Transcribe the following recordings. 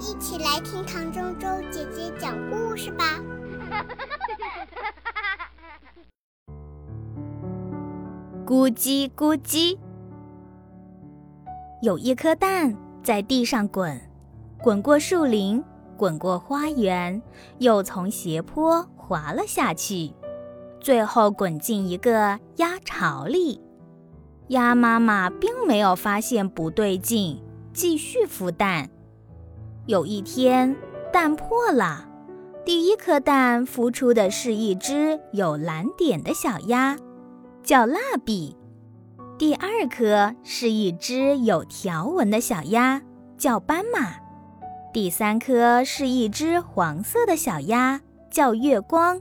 一起来听唐周周姐姐讲故事吧。咕叽咕叽，有一颗蛋在地上滚，滚过树林，滚过花园，又从斜坡滑了下去，最后滚进一个鸭巢里。鸭妈妈并没有发现不对劲，继续孵蛋。有一天，蛋破了，第一颗蛋孵出的是一只有蓝点的小鸭，叫蜡笔；第二颗是一只有条纹的小鸭，叫斑马；第三颗是一只黄色的小鸭，叫月光；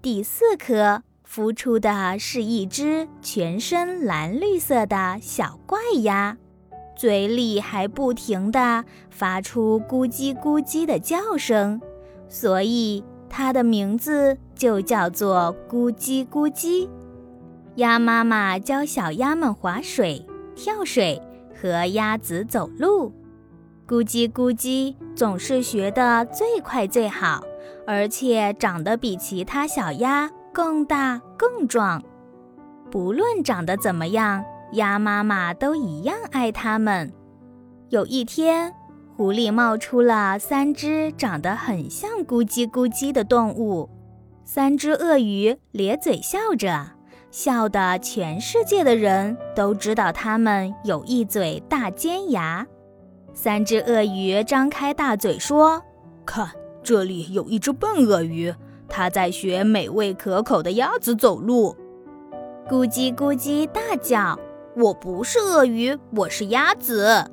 第四颗。孵出的是一只全身蓝绿色的小怪鸭，嘴里还不停地发出咕叽咕叽的叫声，所以它的名字就叫做咕叽咕叽。鸭妈妈教小鸭们划水、跳水和鸭子走路，咕叽咕叽总是学得最快最好，而且长得比其他小鸭。更大更壮，不论长得怎么样，鸭妈妈都一样爱它们。有一天，湖里冒出了三只长得很像咕叽咕叽的动物，三只鳄鱼咧嘴笑着，笑得全世界的人都知道它们有一嘴大尖牙。三只鳄鱼张开大嘴说：“看，这里有一只笨鳄鱼。”它在学美味可口的鸭子走路，咕叽咕叽大叫：“我不是鳄鱼，我是鸭子。”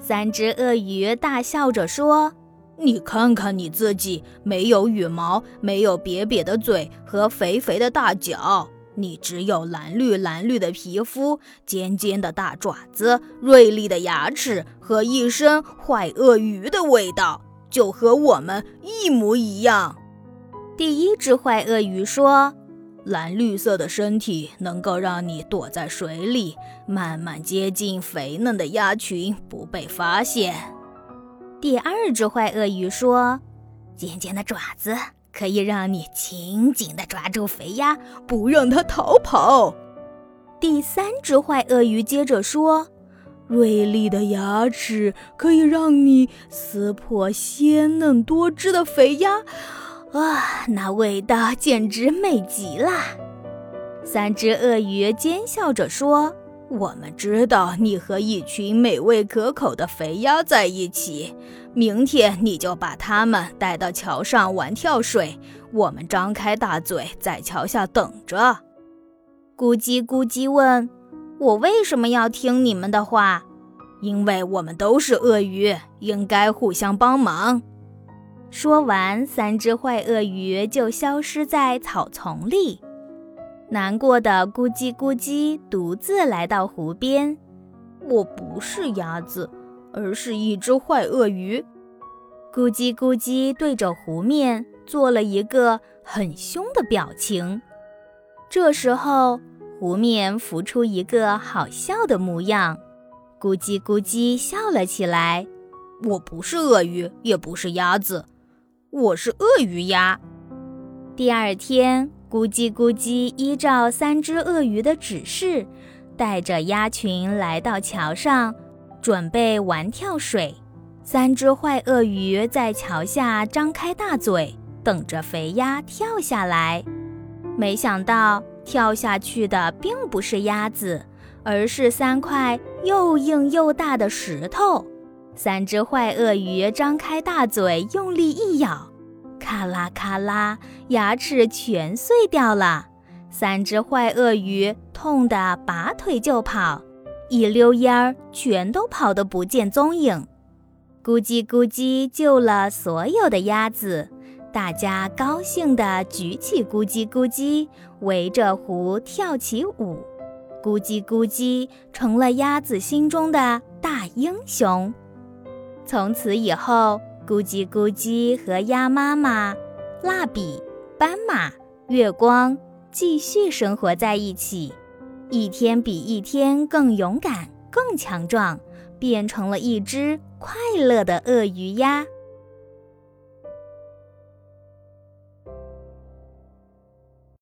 三只鳄鱼大笑着说：“你看看你自己，没有羽毛，没有瘪瘪的嘴和肥肥的大脚，你只有蓝绿蓝绿的皮肤、尖尖的大爪子、锐利的牙齿和一身坏鳄鱼的味道，就和我们一模一样。”第一只坏鳄鱼说：“蓝绿色的身体能够让你躲在水里，慢慢接近肥嫩的鸭群，不被发现。”第二只坏鳄鱼说：“尖尖的爪子可以让你紧紧地抓住肥鸭，不让它逃跑。”第三只坏鳄鱼接着说：“锐利的牙齿可以让你撕破鲜嫩多汁的肥鸭。”哇，那味道简直美极了！三只鳄鱼奸笑着说：“我们知道你和一群美味可口的肥鸭在一起，明天你就把它们带到桥上玩跳水，我们张开大嘴在桥下等着。”咕叽咕叽问：“我为什么要听你们的话？”“因为我们都是鳄鱼，应该互相帮忙。”说完，三只坏鳄鱼就消失在草丛里。难过的咕叽咕叽独自来到湖边。我不是鸭子，而是一只坏鳄鱼。咕叽咕叽对着湖面做了一个很凶的表情。这时候，湖面浮出一个好笑的模样。咕叽咕叽笑了起来。我不是鳄鱼，也不是鸭子。我是鳄鱼鸭。第二天，咕叽咕叽依照三只鳄鱼的指示，带着鸭群来到桥上，准备玩跳水。三只坏鳄鱼在桥下张开大嘴，等着肥鸭跳下来。没想到，跳下去的并不是鸭子，而是三块又硬又大的石头。三只坏鳄鱼张开大嘴，用力一咬，咔啦咔啦，牙齿全碎掉了。三只坏鳄鱼痛得拔腿就跑，一溜烟儿全都跑得不见踪影。咕叽咕叽救了所有的鸭子，大家高兴地举起咕叽咕叽，围着湖跳起舞。咕叽咕叽成了鸭子心中的大英雄。从此以后，咕叽咕叽和鸭妈妈、蜡笔、斑马、月光继续生活在一起，一天比一天更勇敢、更强壮，变成了一只快乐的鳄鱼鸭。